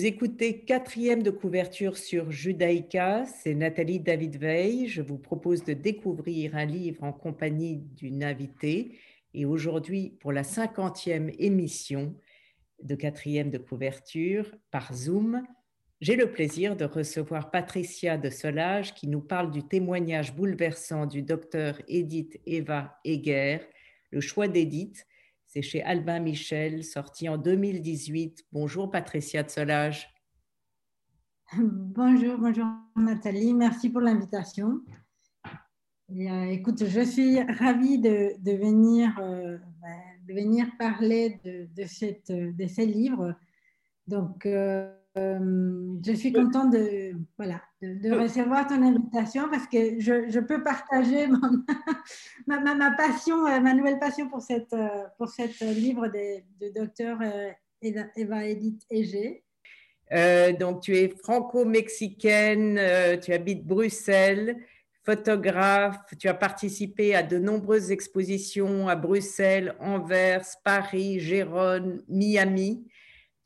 Vous écoutez quatrième de couverture sur Judaïka, c'est Nathalie David Veil. Je vous propose de découvrir un livre en compagnie d'une invitée. Et aujourd'hui, pour la cinquantième émission de quatrième de couverture par Zoom, j'ai le plaisir de recevoir Patricia de Solage qui nous parle du témoignage bouleversant du docteur Edith Eva Eger, Le choix d'Edith, c'est chez Albin Michel, sorti en 2018. Bonjour Patricia de Solage. Bonjour, bonjour Nathalie, merci pour l'invitation. Euh, écoute, je suis ravie de, venir, euh, ben, de venir parler de, de, cette, de ces livres. Donc, euh, euh, je suis contente de, voilà, de, recevoir ton invitation parce que je, je peux partager ma, ma, passion, euh, ma nouvelle passion pour, cette, euh, pour cette livre de, de docteur Eva Edith Ege. donc, tu es franco-mexicaine, tu habites Bruxelles, photographe, tu as participé à de nombreuses expositions à Bruxelles, Anvers, Paris, Gérone, Miami.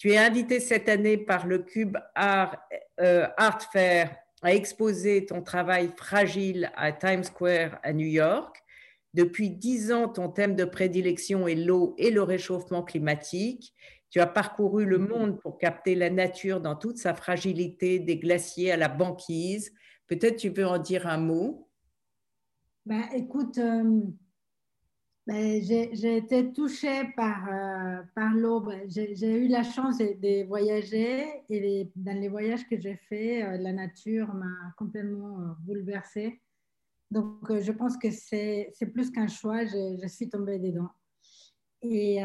Tu es invité cette année par le Cube Art, euh, Art Fair à exposer ton travail fragile à Times Square à New York. Depuis dix ans, ton thème de prédilection est l'eau et le réchauffement climatique. Tu as parcouru le monde pour capter la nature dans toute sa fragilité, des glaciers à la banquise. Peut-être tu veux en dire un mot? Ben, écoute, euh, j'ai été touchée par, euh. Ben, j'ai eu la chance de, voyager et dans les voyages que j'ai faits, euh, la nature m'a complètement euh, bouleversée. Donc, je pense que c'est plus qu'un choix, je, suis tombée dedans. Et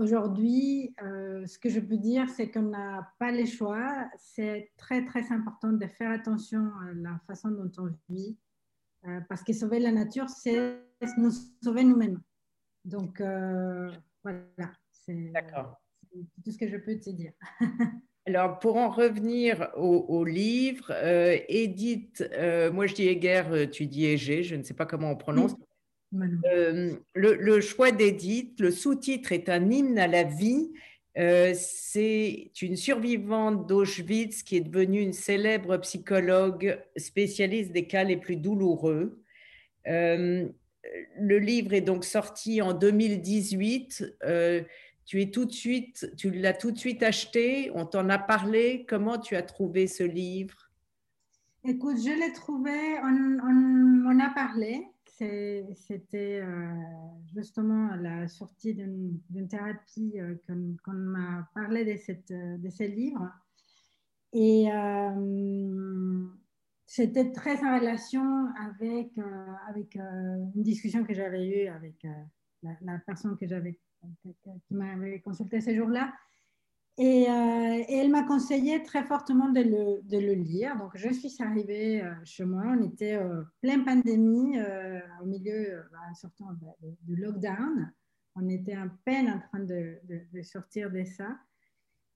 aujourd'hui, ce que je peux dire, c'est qu'on n'a pas les choix. C'est très, très important de faire attention à la façon dont on vit, parce que sauver la nature, c'est nous sauver nous-mêmes. Donc, euh, voilà, c'est tout ce que je peux te dire. Alors, pour en revenir au, livre, euh, Edith, euh, moi je dis Eger, tu dis Égé, je ne sais pas comment on prononce. le, choix d'Edith, le sous-titre est un hymne à la vie. c'est une survivante d'Auschwitz qui est devenue une célèbre psychologue spécialiste des cas les plus douloureux le livre est donc sorti en 2018. Euh, tu es tout de suite, tu l'as tout de suite acheté. On t'en a parlé. Comment tu as trouvé ce livre? Écoute, je l'ai trouvé. On, a parlé. C'était euh, justement la sortie d'une thérapie euh, qu'on m'a parlé de, cette, de ce livre. Et c'était très en relation avec, euh, avec euh, une discussion que j'avais eue avec euh, la, personne que j'avais, qui m'avait consulté ces jours-là. Et, elle m'a conseillé très fortement de le, de le, lire. Donc, je suis arrivée chez moi. On était plein pandémie, au milieu, bah, sortant du lockdown. On était à peine en train de, de sortir de ça.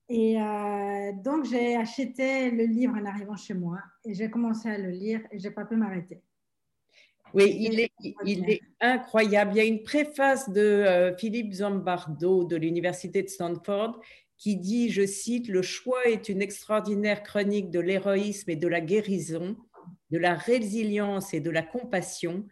Et euh, donc, j'ai acheté le livre en arrivant chez moi et j'ai commencé à le lire et je n'ai pas pu m'arrêter. Oui, il est, il est, incroyable. Il y a une préface de euh, Philippe Zombardo de l'Université de Stanford qui dit, je cite, Le choix est une extraordinaire chronique de l'héroïsme et de la guérison, de la résilience et de la compassion,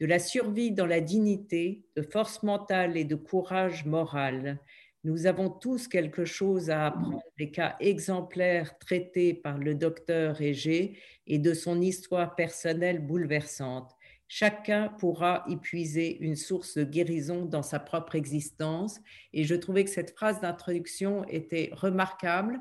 de la survie dans la dignité, de force mentale et de courage moral. Nous avons tous quelque chose à apprendre des cas exemplaires traités par le docteur Égé et de son histoire personnelle bouleversante. Chacun pourra y puiser une source de guérison dans sa propre existence. Et je trouvais que cette phrase d'introduction était remarquable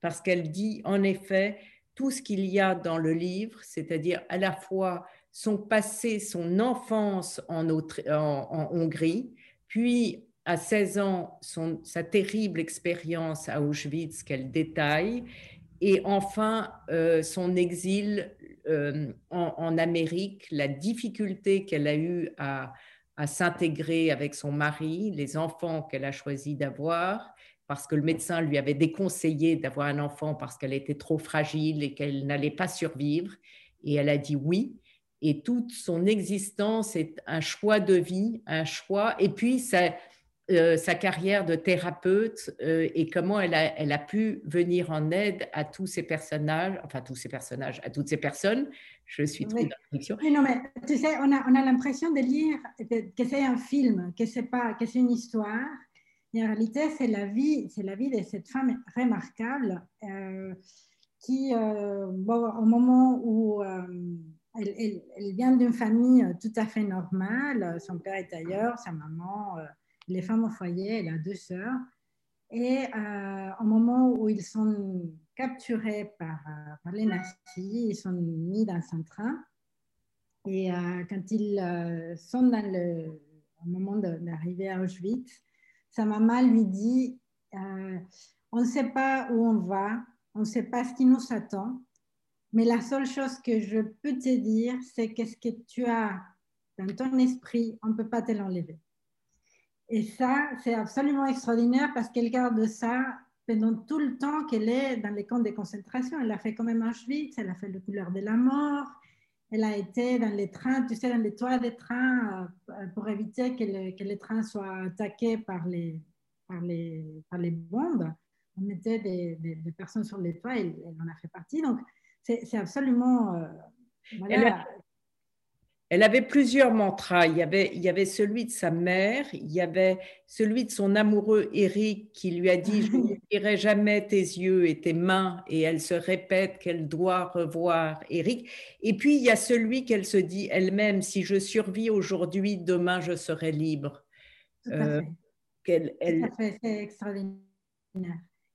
parce qu'elle dit en effet tout ce qu'il y a dans le livre, c'est-à-dire à la fois son passé, son enfance en, en Hongrie, puis à 16 ans sa terrible expérience à Auschwitz qu'elle détaille, et enfin euh, son exil euh, en, Amérique, la difficulté qu'elle a eue à, à s'intégrer avec son mari, les enfants qu'elle a choisi d'avoir, parce que le médecin lui avait déconseillé d'avoir un enfant parce qu'elle était trop fragile et qu'elle n'allait pas survivre, et elle a dit oui. Et toute son existence est un choix de vie, un choix. Et puis, ça, euh, sa carrière de thérapeute euh, et comment elle a, elle a, pu venir en aide à tous ces personnages, enfin tous ces personnages, à toutes ces personnes. Je suis trop oui. oui, non, mais tu sais, on a, on a l'impression de lire que c'est un film, que c'est pas, que c'est une histoire. Et en réalité, c'est la vie, c'est la vie de cette femme remarquable euh, qui, bon, au moment où elle, elle, elle, vient d'une famille tout à fait normale, son père est ailleurs, sa maman les femmes au foyer, elle a deux sœurs. Et euh, au moment où ils sont capturés par, euh, par, les nazis, ils sont mis dans un train. Et euh, quand ils sont dans le au moment d'arriver à Auschwitz, sa maman lui dit On ne sait pas où on va, on ne sait pas ce qui nous attend, mais la seule chose que je peux te dire, c'est qu'est-ce que tu as dans ton esprit, on ne peut pas te l'enlever. Et ça, c'est absolument extraordinaire parce qu'elle garde ça pendant tout le temps qu'elle est dans les camps de concentration. Elle a fait quand même Auschwitz, elle a fait le couleur de la mort, elle a été dans les trains, tu sais, dans les toits des trains euh, pour éviter que, les trains soient attaqués par les, par les, par les bombes. On mettait des, des, personnes sur les toits et elle en a fait partie. Donc, c'est absolument... Euh, voilà. Elle avait plusieurs mantras. Il y avait, il y avait celui de sa mère, il y avait celui de son amoureux Eric qui lui a dit Je n'oublierai jamais tes yeux et tes mains. Et elle se répète qu'elle doit revoir Eric. Et puis il y a celui qu'elle se dit elle-même Si je survis aujourd'hui, demain je serai libre. Tout à euh, fait. elle... c'est extraordinaire.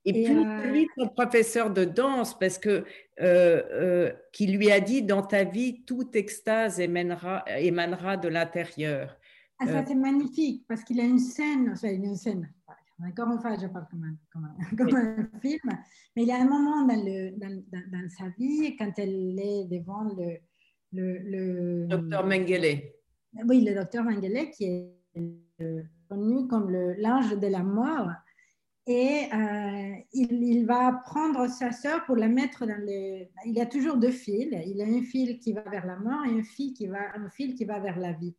Et, puis, euh, son professeur de danse, parce que euh, euh, qui lui a dit dans ta vie, toute extase émanera, émanera de l'intérieur. Ah, ça c'est magnifique, parce qu'il a une scène, enfin, il a une scène. Encore une fois, je parle comme un, comme un, comme un film, mais il y a un moment dans, le, dans, dans, sa vie, quand elle est devant le. le, le docteur Mengele. Oui, le docteur Mengele, qui est connu comme l'ange de la mort et euh, il, va prendre sa sœur pour la mettre dans les... Il y a toujours deux fils. Il a un fil qui va vers la mort et un fil qui va, un fil qui va vers la vie.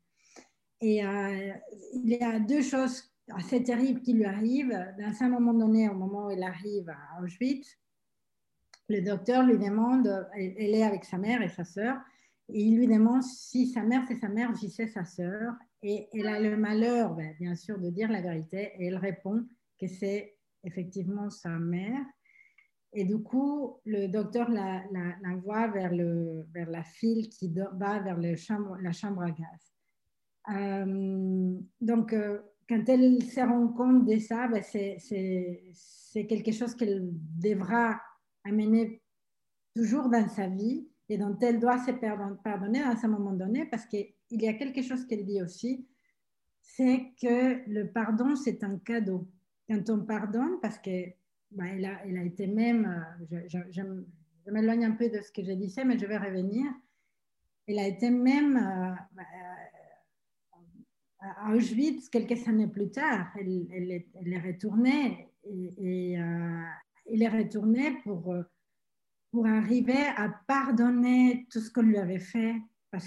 Et euh, il y a deux choses assez terribles qui lui arrivent. Dans un moment donné, au moment où il arrive à Auschwitz, le docteur lui demande, elle est avec sa mère et sa sœur, et il lui demande si sa mère c'est sa mère, si c'est sa sœur. Et elle a le malheur, ben, bien sûr, de dire la vérité, et elle répond que c'est effectivement sa mère. Et du coup, le docteur l'envoie la, vers, le, vers la file qui va vers chambre, la chambre à gaz. Euh, donc, euh, quand elle se rend compte de ça, ben c'est quelque chose qu'elle devra amener toujours dans sa vie et dont elle doit se pardonner à un moment donné parce qu'il y a quelque chose qu'elle dit aussi, c'est que le pardon, c'est un cadeau quand on pardonne, parce que bah, a, elle, a, été même, euh, je, je, je, m'éloigne un peu de ce que j'ai dit, mais je vais revenir, elle a été même euh, bah, à Auschwitz quelques années plus tard. Elle, elle, est, elle est, retournée et, euh, elle est retournée pour, pour arriver à pardonner tout ce qu'on lui avait fait,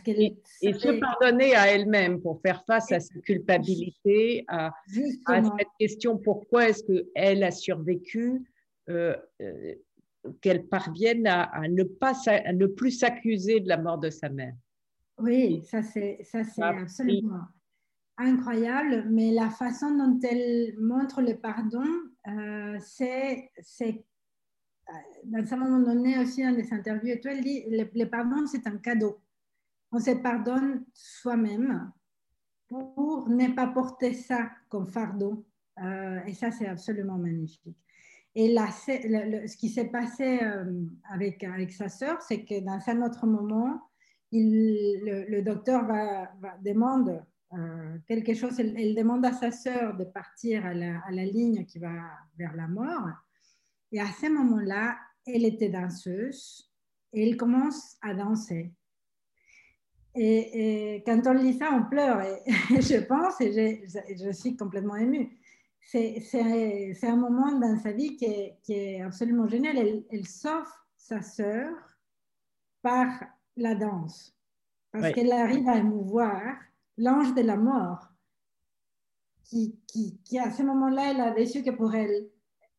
et, se pardonner à elle-même pour faire face à sa culpabilité, à, cette question pourquoi est-ce qu'elle a survécu, euh, euh, qu'elle parvienne à, ne pas, ne plus s'accuser de la mort de sa mère? Oui, ça c'est absolument incroyable, mais la façon dont elle montre le pardon, euh, c'est dans un moment donné aussi dans des interviews et tout, elle dit le, le pardon c'est un cadeau on se pardonne soi-même pour ne pas porter ça comme fardeau. Euh, et ça, c'est absolument magnifique. Et là, ce qui s'est passé euh, avec, avec sa sœur, c'est que dans un autre moment, le, docteur demande euh, quelque chose, elle, demande à sa sœur de partir à la, ligne qui va vers la mort. Et à ce moment-là, elle était danseuse et elle commence à danser. Et, quand on lit ça, on pleure. Et, je pense, et je, suis complètement émue. C'est un moment dans sa vie qui est, qui est absolument génial. Elle, elle, sauve sa sœur par la danse. Parce qu'elle arrive à émouvoir l'ange de la mort qui, qui, qui, à ce moment-là, elle avait su que pour elle.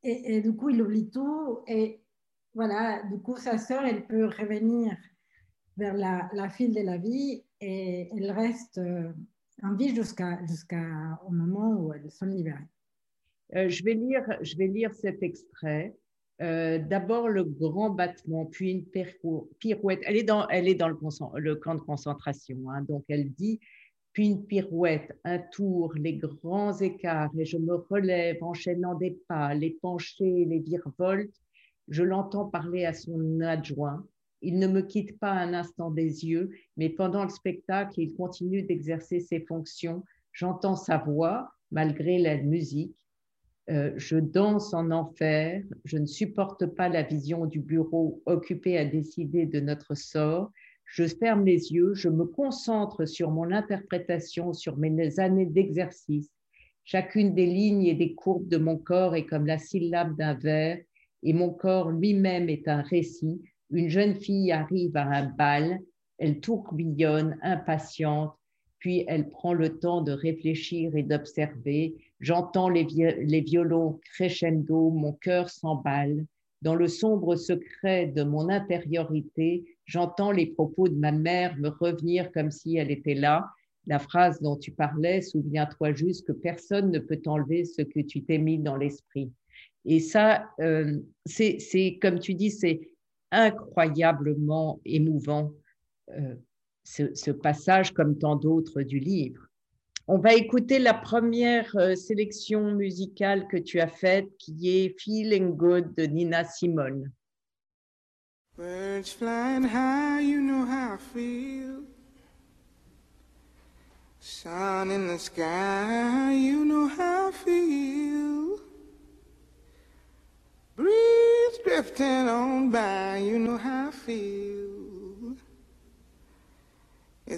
Et, du coup, il oublie tout. Et voilà, du coup, sa sœur, elle peut revenir vers la, file de la vie et elle reste euh, en vie jusqu'à jusqu'au moment où elles sont libérées. Euh, je, vais lire, je vais lire cet extrait. Euh, d'abord le grand battement, puis une pirouette. Elle est dans, elle est dans le, le camp de concentration, hein, donc elle dit puis une pirouette, un tour, les grands écarts, et je me relève enchaînant des pas, les penchés, les virevoltes. Je l'entends parler à son adjoint. Il ne me quitte pas un instant des yeux, mais pendant le spectacle, il continue d'exercer ses fonctions. J'entends sa voix, malgré la musique. Euh, je danse en enfer, je ne supporte pas la vision du bureau occupé à décider de notre sort, je ferme les yeux, je me concentre sur mon interprétation, sur mes années d'exercice. Chacune des lignes et des courbes de mon corps est comme la syllabe d'un vers, et mon corps lui-même est un récit. Une jeune fille arrive à un bal, elle tourbillonne, impatiente, puis elle prend le temps de réfléchir et d'observer. J'entends les, violons crescendo, mon cœur s'emballe. Dans le sombre secret de mon intériorité, j'entends les propos de ma mère me revenir comme si elle était là. La phrase dont tu parlais, souviens-toi juste que personne ne peut t'enlever ce que tu t'es mis dans l'esprit. Et ça, euh, c'est comme tu dis, c'est incroyablement émouvant, euh, ce, passage comme tant d'autres du livre. On va écouter la première euh, sélection musicale que tu as faite, qui est Feeling Good de Nina Simone. Birds flying high, you know how I feel. Sun in the sky, you know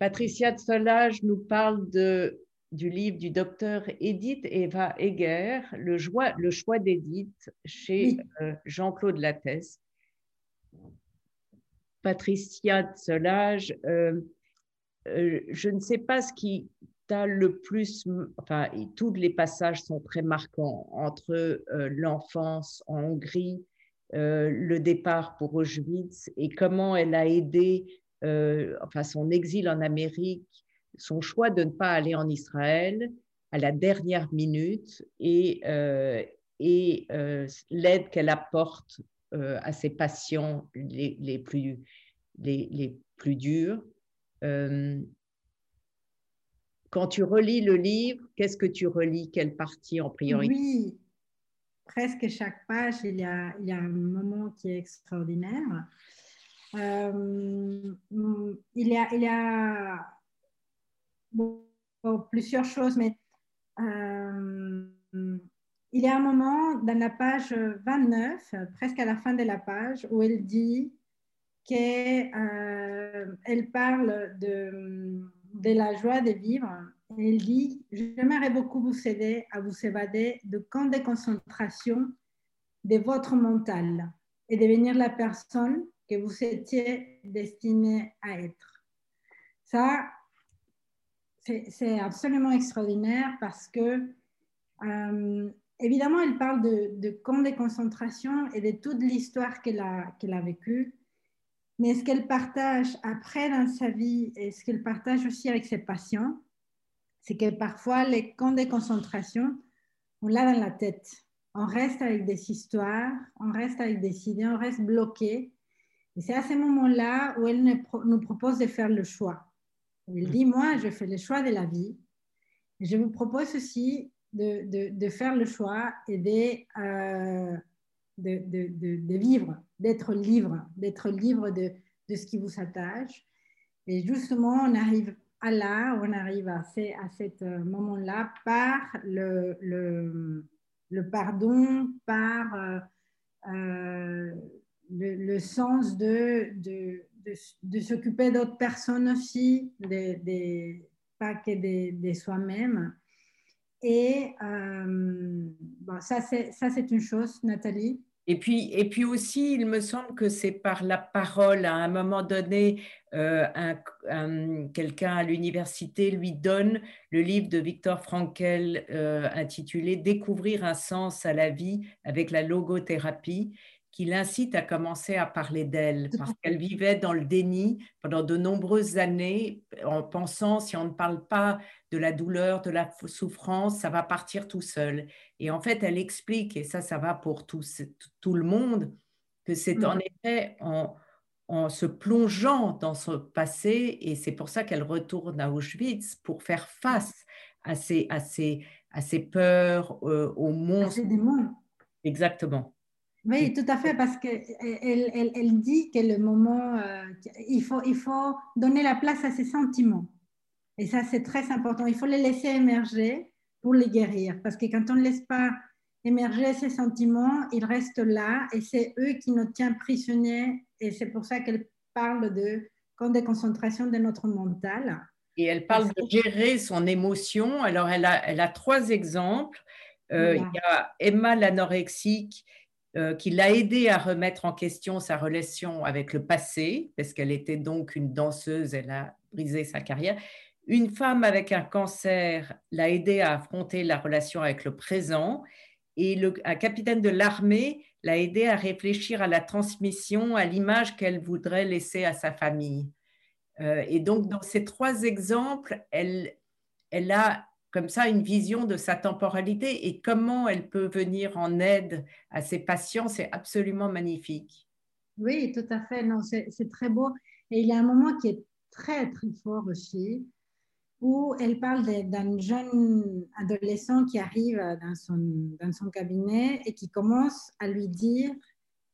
Patricia de Solage nous parle de, du livre du docteur Edith Eva Eger, Le, le choix d'Edith, chez euh, Jean-Claude Lattès. Patricia de Solage, euh, euh, je ne sais pas ce qui t'a le plus, enfin, tous les passages sont très marquants entre l'enfance en Hongrie, le départ pour Auschwitz et comment elle a aidé, enfin, son exil en Amérique, son choix de ne pas aller en Israël à la dernière minute et, et l'aide qu'elle apporte à ses patients les, plus, durs. Euh, quand tu relis le livre, qu'est-ce que tu relis? Quelle partie en priorité? Oui, presque chaque page, il y a un moment qui est extraordinaire. Euh, il y a, il y a plusieurs choses, mais euh, il y a un moment dans la page 29, presque à la fin de la page, où elle dit qu'elle euh, parle de, la joie de vivre. Elle dit J'aimerais beaucoup vous aider à vous évader de camps de concentration de votre mental et devenir la personne que vous étiez destiné à être. Ça, c'est absolument extraordinaire parce que, euh, évidemment, elle parle de, de, camps de concentration et de toute l'histoire qu'elle a, a vécue. Mais ce qu'elle partage après dans sa vie et ce qu'elle partage aussi avec ses patients, c'est que parfois les camps de concentration, on l'a dans la tête. On reste avec des histoires, on reste avec des idées, on reste bloqué. Et c'est à ce moment-là où elle nous propose de faire le choix. Elle dit, moi, je fais le choix de la vie. je vous propose aussi de, de, faire le choix et de, euh, de, vivre, d'être libre, d'être libre de, ce qui vous attache. Et justement, on arrive à là, on arrive à, ces, à ce euh, moment-là par le, le, pardon, par euh, euh, le, sens de, de, s'occuper d'autres personnes aussi, pas que de, soi-même. Et bon, ça, c'est une chose, Nathalie. Et puis, et puis aussi, il me semble que c'est par la parole. À un moment donné, euh, quelqu'un à l'université lui donne le livre de Victor Frankel euh, intitulé Découvrir un sens à la vie avec la logothérapie qui l'incite à commencer à parler d'elle, parce qu'elle vivait dans le déni pendant de nombreuses années, en pensant si on ne parle pas de la douleur, de la souffrance, ça va partir tout seul. Et en fait, elle explique, et ça, ça va pour tout, tout le monde, que c'est en effet en, en se plongeant dans son passé, et c'est pour ça qu'elle retourne à Auschwitz, pour faire face à ses, à ses, à ses peurs, euh, au monstres. Exactement. Oui, tout à fait, parce qu'elle elle, elle, dit que le moment, euh, il, faut, il faut donner la place à ses sentiments. Et ça, c'est très important. Il faut les laisser émerger pour les guérir. Parce que quand on ne laisse pas émerger ces sentiments, ils restent là et c'est eux qui nous tiennent prisonniers. Et c'est pour ça qu'elle parle de camp de concentration de notre mental. Et elle parle de gérer son émotion. Alors, elle a, elle a trois exemples. Euh, il y a Emma l'anorexique euh, qui l'a aidé à remettre en question sa relation avec le passé, parce qu'elle était donc une danseuse, elle a brisé sa carrière. Une femme avec un cancer l'a aidé à affronter la relation avec le présent. Et le, un capitaine de l'armée l'a aidé à réfléchir à la transmission, à l'image qu'elle voudrait laisser à sa famille. Euh, et donc, dans ces trois exemples, elle, elle a comme ça une vision de sa temporalité et comment elle peut venir en aide à ses patients, c'est absolument magnifique. Oui, tout à fait. Non, c'est très beau. Et il y a un moment qui est très, très fort aussi, où elle parle d'un jeune adolescent qui arrive dans son, cabinet et qui commence à lui dire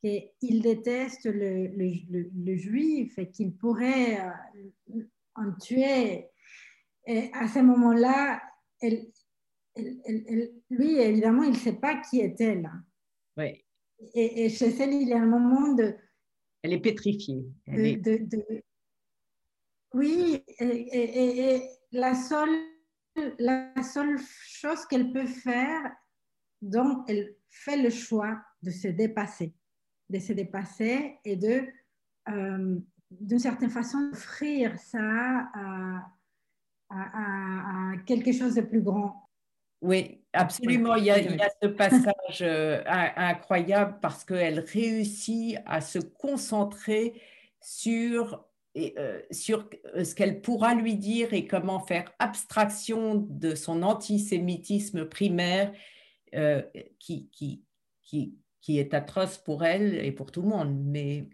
qu'il déteste le, juif et qu'il pourrait euh, en tuer. Et à ce moment-là, elle, lui, évidemment, il ne sait pas qui est elle. Oui. Et, chez elle, il y a un moment de... Elle est pétrifiée. oui, et, la, seule, la seule chose qu'elle peut faire, donc elle fait le choix de se dépasser, de se dépasser et de euh, d'une certaine façon, offrir ça à, à, à, quelque chose de plus grand. Oui, absolument. Il y a, il y a ce passage euh, incroyable parce qu'elle réussit à se concentrer sur, euh, sur euh, ce qu'elle pourra lui dire et comment faire abstraction de son antisémitisme primaire qui, qui, qui, qui est atroce pour elle et pour tout le monde. Mais...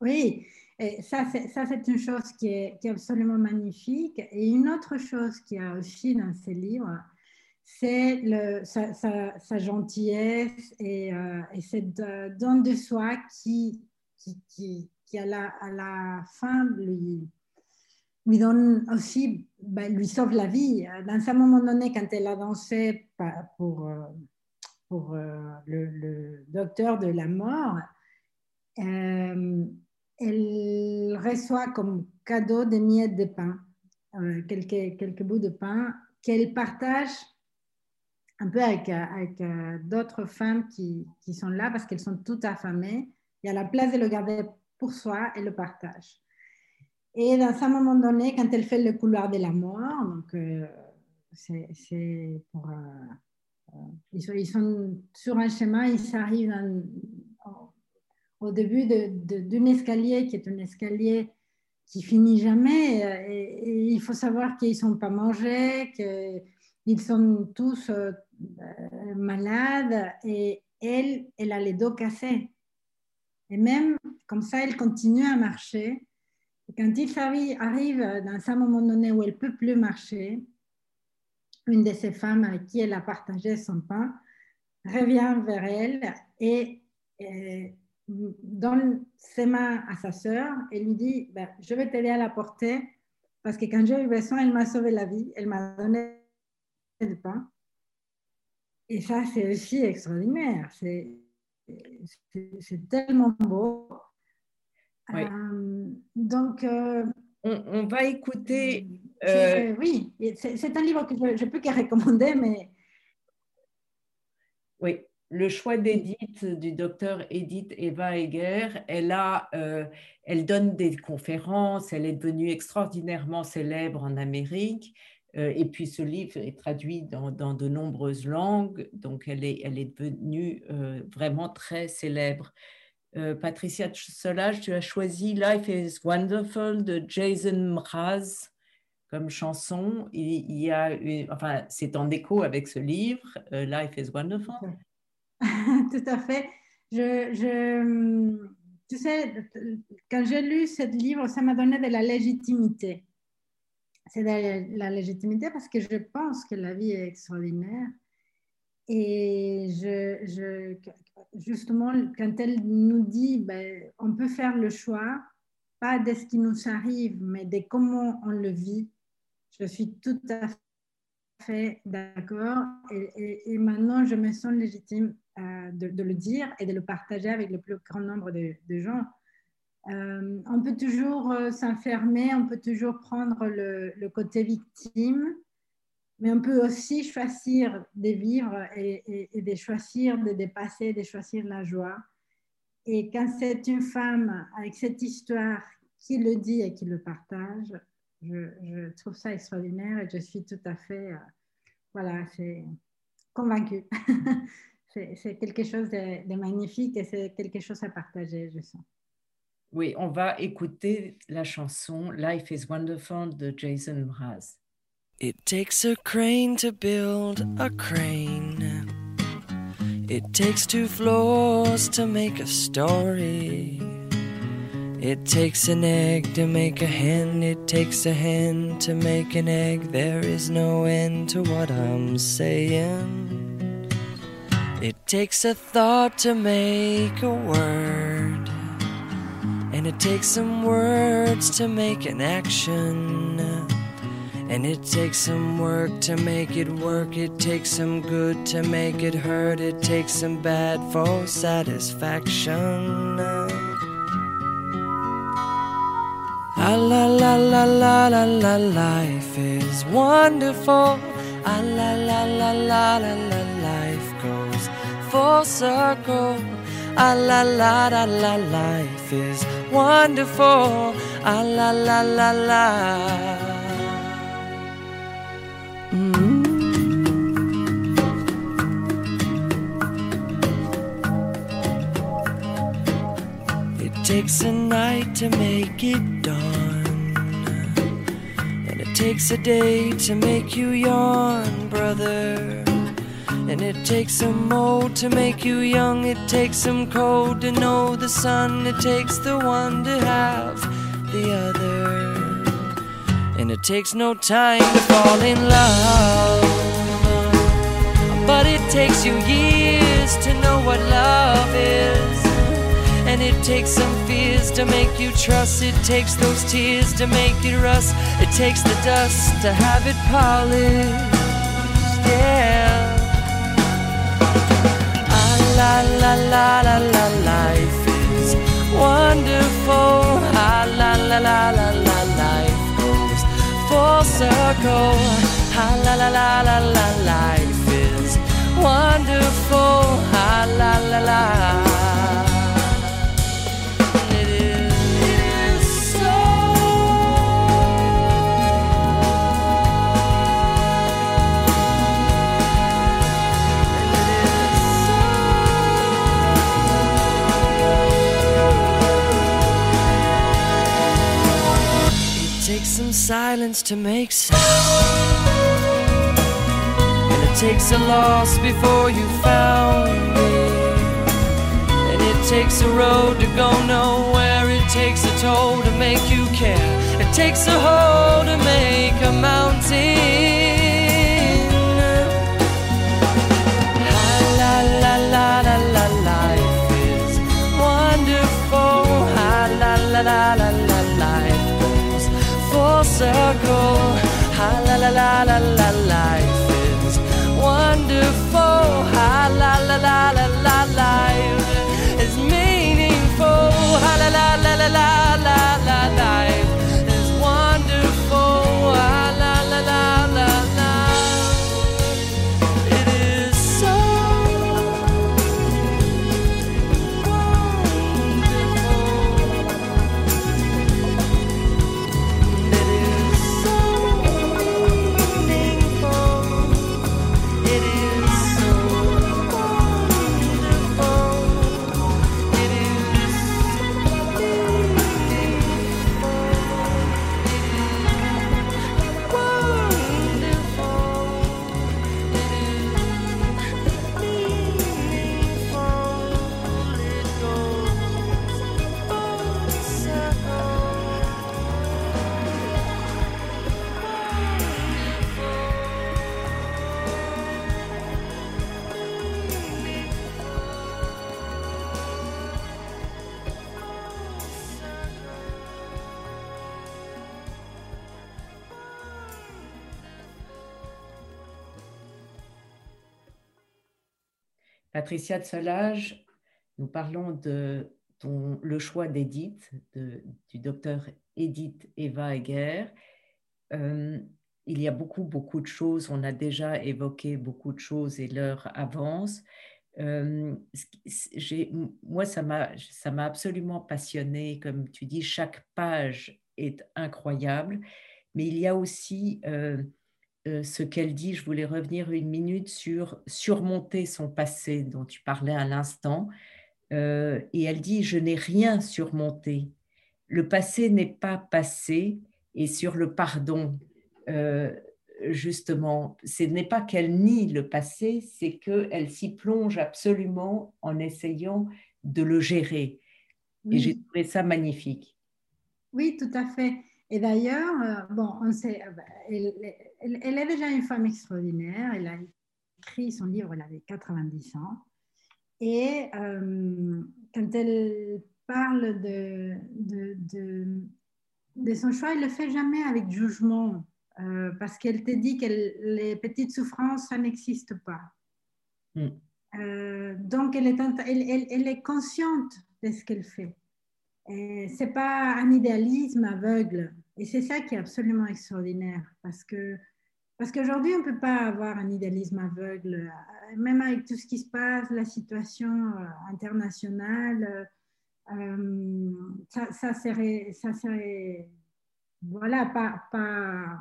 Oui, et ça, c'est une chose qui est, absolument magnifique. Et une autre chose qui a aussi dans ces livres, c'est sa, gentillesse et, euh, et cette euh, don de soi qui, à, la, fin lui, donne aussi, ben, lui sauve la vie. Dans un moment donné, quand elle a dansé pour, euh, euh, le, docteur de la mort, elle reçoit comme cadeau des miettes de pain, euh, quelques, quelques bouts de pain qu'elle partage un peu avec, avec euh, d'autres femmes qui, qui, sont là parce qu'elles sont toutes affamées. Et à la place de le garder pour soi, elle le partage. Et dans un moment donné, quand elle fait le couloir de la mort, donc euh, c'est pour. Euh, ils, sont, ils, sont, sur un chemin, ils arrivent dans, au début d'un escalier qui est un escalier qui finit jamais. Euh, il faut savoir qu'ils ne sont pas mangés, qu'ils sont tous euh, malades. Et elle, elle a les dos cassés. Et même comme ça, elle continue à marcher. Et quand il arrive dans un moment donné où elle ne peut plus marcher, une de ces femmes avec qui elle a partagé son pain revient vers elle et, et donne ses mains à sa sœur et lui dit ben, Je vais t'aider à la porter parce que quand j'ai eu besoin, elle m'a sauvé la vie, elle m'a donné du pain. Et ça, c'est aussi extraordinaire. C'est tellement beau. Euh, donc, euh, on, on, va écouter. Euh... Oui, c'est un livre que je ne peux que recommander, mais. Le choix d'Edith, du docteur Edith Eva Eger, elle, a, euh, elle donne des conférences, elle est devenue extraordinairement célèbre en Amérique. Euh, et puis ce livre est traduit dans, dans, de nombreuses langues, donc elle est, elle est devenue euh, vraiment très célèbre. Patricia Solage, tu as choisi Life is Wonderful de Jason Mraz comme chanson. Il, il y a une, enfin, c'est en écho avec ce livre, Life is Wonderful. Tout à fait. Je, je, tu sais, quand j'ai lu ce livre, ça m'a donné de la légitimité. C'est de la légitimité parce que je pense que la vie est extraordinaire. Et je, je, justement, quand elle nous dit, ben, on peut faire le choix, pas de ce qui nous arrive, mais de comment on le vit, je suis tout à fait d'accord. Et, et, maintenant, je me sens légitime euh, de, le dire et de le partager avec le plus grand nombre de, gens. Euh, on peut toujours euh, s'enfermer, on peut toujours prendre le, côté victime, mais on peut aussi choisir de vivre et, de choisir de dépasser, de choisir la joie. Et quand c'est une femme avec cette histoire qui le dit et qui le partage, je, trouve ça extraordinaire et je suis tout à fait, voilà, convaincue. c'est quelque chose de, de magnifique et c'est quelque chose à partager, je sens. Oui, on va écouter la chanson Life is Wonderful de Jason Mraz. It takes a crane to build a crane. It takes two floors to make a story. It takes an egg to make a hen. It takes a hen to make an egg. There is no end to what I'm saying. Takes a thought to make a word, and it takes some words to make an action. And it takes some work to make it work, it takes some good to make it hurt, it takes some bad for satisfaction. La la la la la la la, life is wonderful. Ah la la la la la la, full circle. Ah la la la la, life is wonderful. Ah la la la la. Mm. It takes a night to make it dawn, and it takes a day to make you yawn, brother. And it takes some old to make you young. It takes some cold to know the sun. It takes the one to have the other. And it takes no time to fall in love. But it takes you years to know what love is. And it takes some fears to make you trust. It takes those tears to make it rust. It takes the dust to have it polished. La la la la la life is wonderful. Ah, la la la la la life goes full circle. Ah, la la la la la life is wonderful. Ah, la la la. It some silence to make sound. And it takes a loss before you found me. And it takes a road to go nowhere. It takes a toll to make you care. It takes a hole to make a mountain. Circle. Ah, la la la la la life is wonderful. Ah, la la la la la life is meaningful. Ah, la la la la la la Patricia de Solage, nous parlons de ton, le choix d'Edith, de- du docteur Edith Eva Egger. Euh, il y a beaucoup, beaucoup de choses. On a déjà évoqué beaucoup de choses et l'heure avance. Euh, moi, ça m'a ça m'a absolument passionné. Comme tu dis, chaque page est incroyable. Mais il y a aussi euh, euh, ce qu'elle dit, je voulais revenir une minute sur surmonter son passé dont tu parlais à l'instant. Euh, et elle dit, je n'ai rien surmonté. Le passé n'est pas passé. Et sur le pardon, euh, justement, ce n'est pas qu'elle nie le passé, c'est qu'elle s'y plonge absolument en essayant de le gérer. Et j'ai trouvé ça magnifique. Oui, tout à fait. Et d'ailleurs, bon, on sait, bah, elle, est déjà une femme extraordinaire. Elle a écrit son livre, elle avait 90 ans. Et euh, quand elle parle de, de, de, de son choix, elle ne le fait jamais avec jugement, euh, parce qu'elle te dit que les petites souffrances, ça n'existe pas. Mm. Euh, donc, elle est, elle, elle- elle est consciente de ce qu'elle fait. Et c'est pas un idéalisme aveugle. Et c'est ça qui est absolument extraordinaire. Parce que parce qu'aujourd'hui, on ne peut pas avoir un idéalisme aveugle, euh, même avec tout ce qui se passe, la situation euh, internationale. euh, ça, ça, serait, ça serait, voilà, pas, pas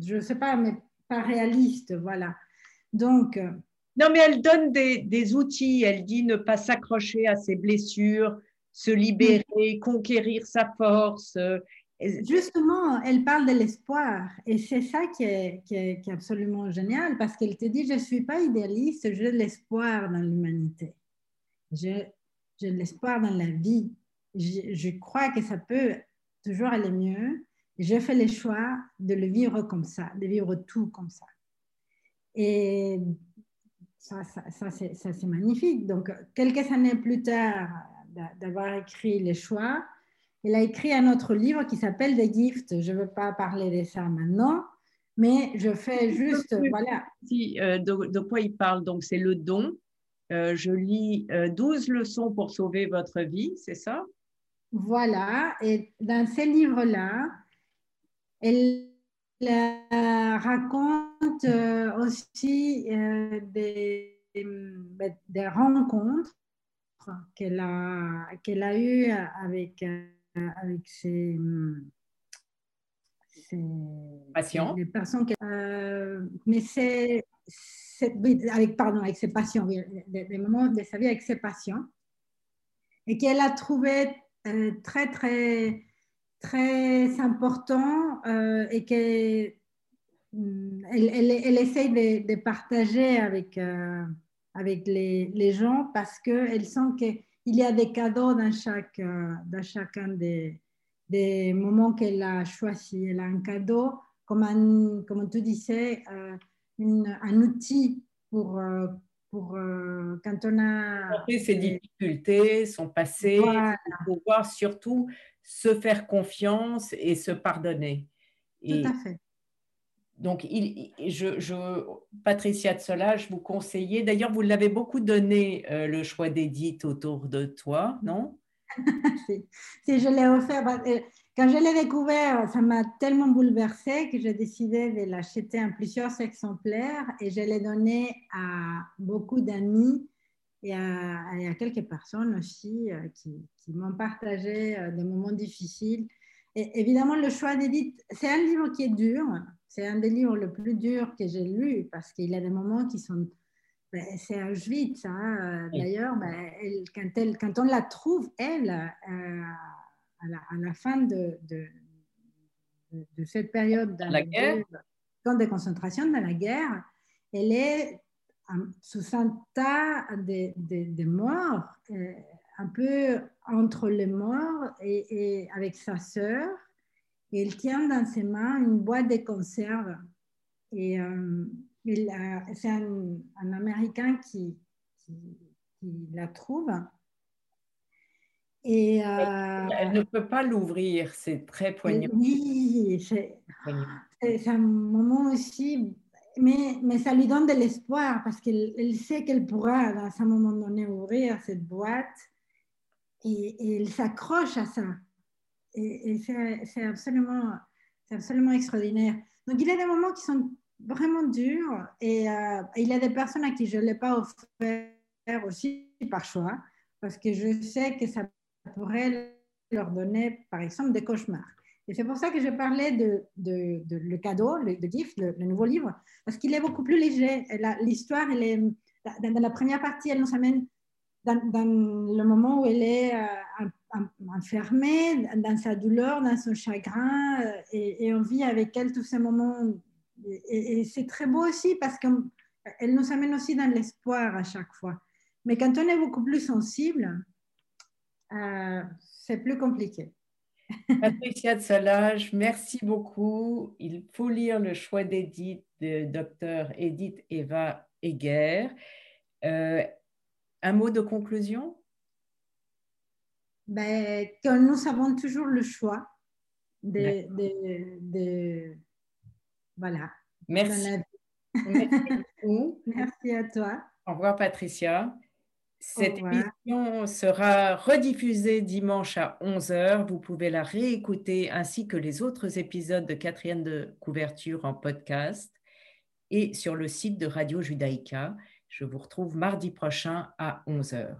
je ne sais pas, mais pas réaliste, voilà. Donc. Non, mais elle donne des, des outils. Elle dit ne pas s'accrocher à ses blessures, se libérer, conquérir sa force. Justement, elle parle de l'espoir et c'est ça qui est, qui, est, absolument génial parce qu'elle te dit, je ne suis pas idéaliste, j'ai de l'espoir dans l'humanité. J'ai de l'espoir dans la vie. Je, je crois que ça peut toujours aller mieux. J'ai fait le choix de le vivre comme ça, de vivre tout comme ça. Et ça, ça, ça, c'est magnifique. Donc, quelques années plus tard d'a- d'avoir écrit les choix, il a écrit un autre livre qui s'appelle Des Gifts. Je ne veux pas parler de ça maintenant, mais je fais juste, voilà, Si, euh, de, de quoi il parle Donc, c'est le don. Euh, je lis euh, 12 leçons pour sauver votre vie, c'est ça? Voilà. Et dans ces livres-là, elle euh, raconte aussi des, ben, des rencontres qu'elle a, qu'elle a eues avec, avec ses, ses- Patients. les personnes que- euh, mais c'est avec pardon avec ses patients des, des moments de sa vie avec ses patients et qu'elle a trouvé euh, très très très important euh, et que hum, elle, elle, elle essaye de, de partager avec euh, avec les, les gens parce qu'elle sent qu'il y a des cadeaux dans chaque dans chacun des des moments qu'elle a choisi. Elle a un cadeau, comme, un, comme tu disais, euh, une- un outil pour, euh, pour euh, quand on a... Montrer ses difficultés, son passé, Voilà. pour pouvoir surtout se faire confiance et se pardonner. Et Tout à fait. Donc, je, je, Patricia de Solage, vous conseillez, d'ailleurs, vous l'avez beaucoup donné, euh, le choix d'Edith autour de toi, non? Si, je l'ai offert, bah, euh, quand je l'ai découvert, ça m'a tellement bouleversée que j'ai décidé de l'acheter en plusieurs exemplaires et je l'ai donné à beaucoup d'amis et à, quelques personnes aussi euh, qui, m'ont partagé des moments difficiles. Et évidemment, le choix d'Edith, c'est un livre qui est dur. C'est un des livres le plus durs que j'ai lu parce qu'il y a des moments qui sont ben, c'est Auschwitz. Hein. Euh, Oui. D'ailleurs, ben, elle- quand, elle- quand on la trouve, elle, euh, à, la, à la fin de, de, de- de cette période dans la guerre? camps de concentration, dans la guerre, elle est sous un tas de, de- de morts, euh, un peu entre les morts et, et avec sa sœur. Et elle tient dans ses mains une boîte de conserve. Et euh, c'est un, un Américain qui, qui, qui la trouve. Et euh, Elle ne peut pas l'ouvrir, c'est très poignant. oui, c'est un moment aussi, mais, mais ça lui donne de l'espoir parce qu'elle elle sait qu'elle pourra, dans un moment donné, ouvrir cette boîte et, et elle s'accroche à ça. Et, et c'est absolument, extraordinaire. Donc, il y a des moments qui sont vraiment durs et euh, il y a des personnes à qui je ne l'ai pas offert aussi par choix parce que je sais que ça pourrait leur donner, par exemple, des cauchemars. Et c'est pour ça que je parlais de, de, de le cadeau, le, le gift, le, nouveau livre, parce qu'il est beaucoup plus léger. L'histoire, dans, dans la première partie, elle nous amène dans, le moment où elle est euh, enfermée, dans sa douleur, dans son chagrin, euh, et, on vit avec elle tous ces moments. Et, c'est très beau aussi parce qu'elle nous amène aussi dans l'espoir à chaque fois. Mais quand on est beaucoup plus sensible, euh, c'est plus compliqué. Patricia de Solage, merci beaucoup. Il faut lire Le choix d'Edith de docteur Edith Eva Heger. Euh, un mot de conclusion? Ben, que nous avons toujours le choix de, de, de- voilà. Merci. Merci beaucoup. Merci à toi. Au revoir, Patricia. Cette revoir. émission sera rediffusée dimanche à 11h. Vous pouvez la réécouter ainsi que les autres épisodes de quatrième de couverture en podcast et sur le site de Radio Judaïka. Je vous retrouve mardi prochain à 11h.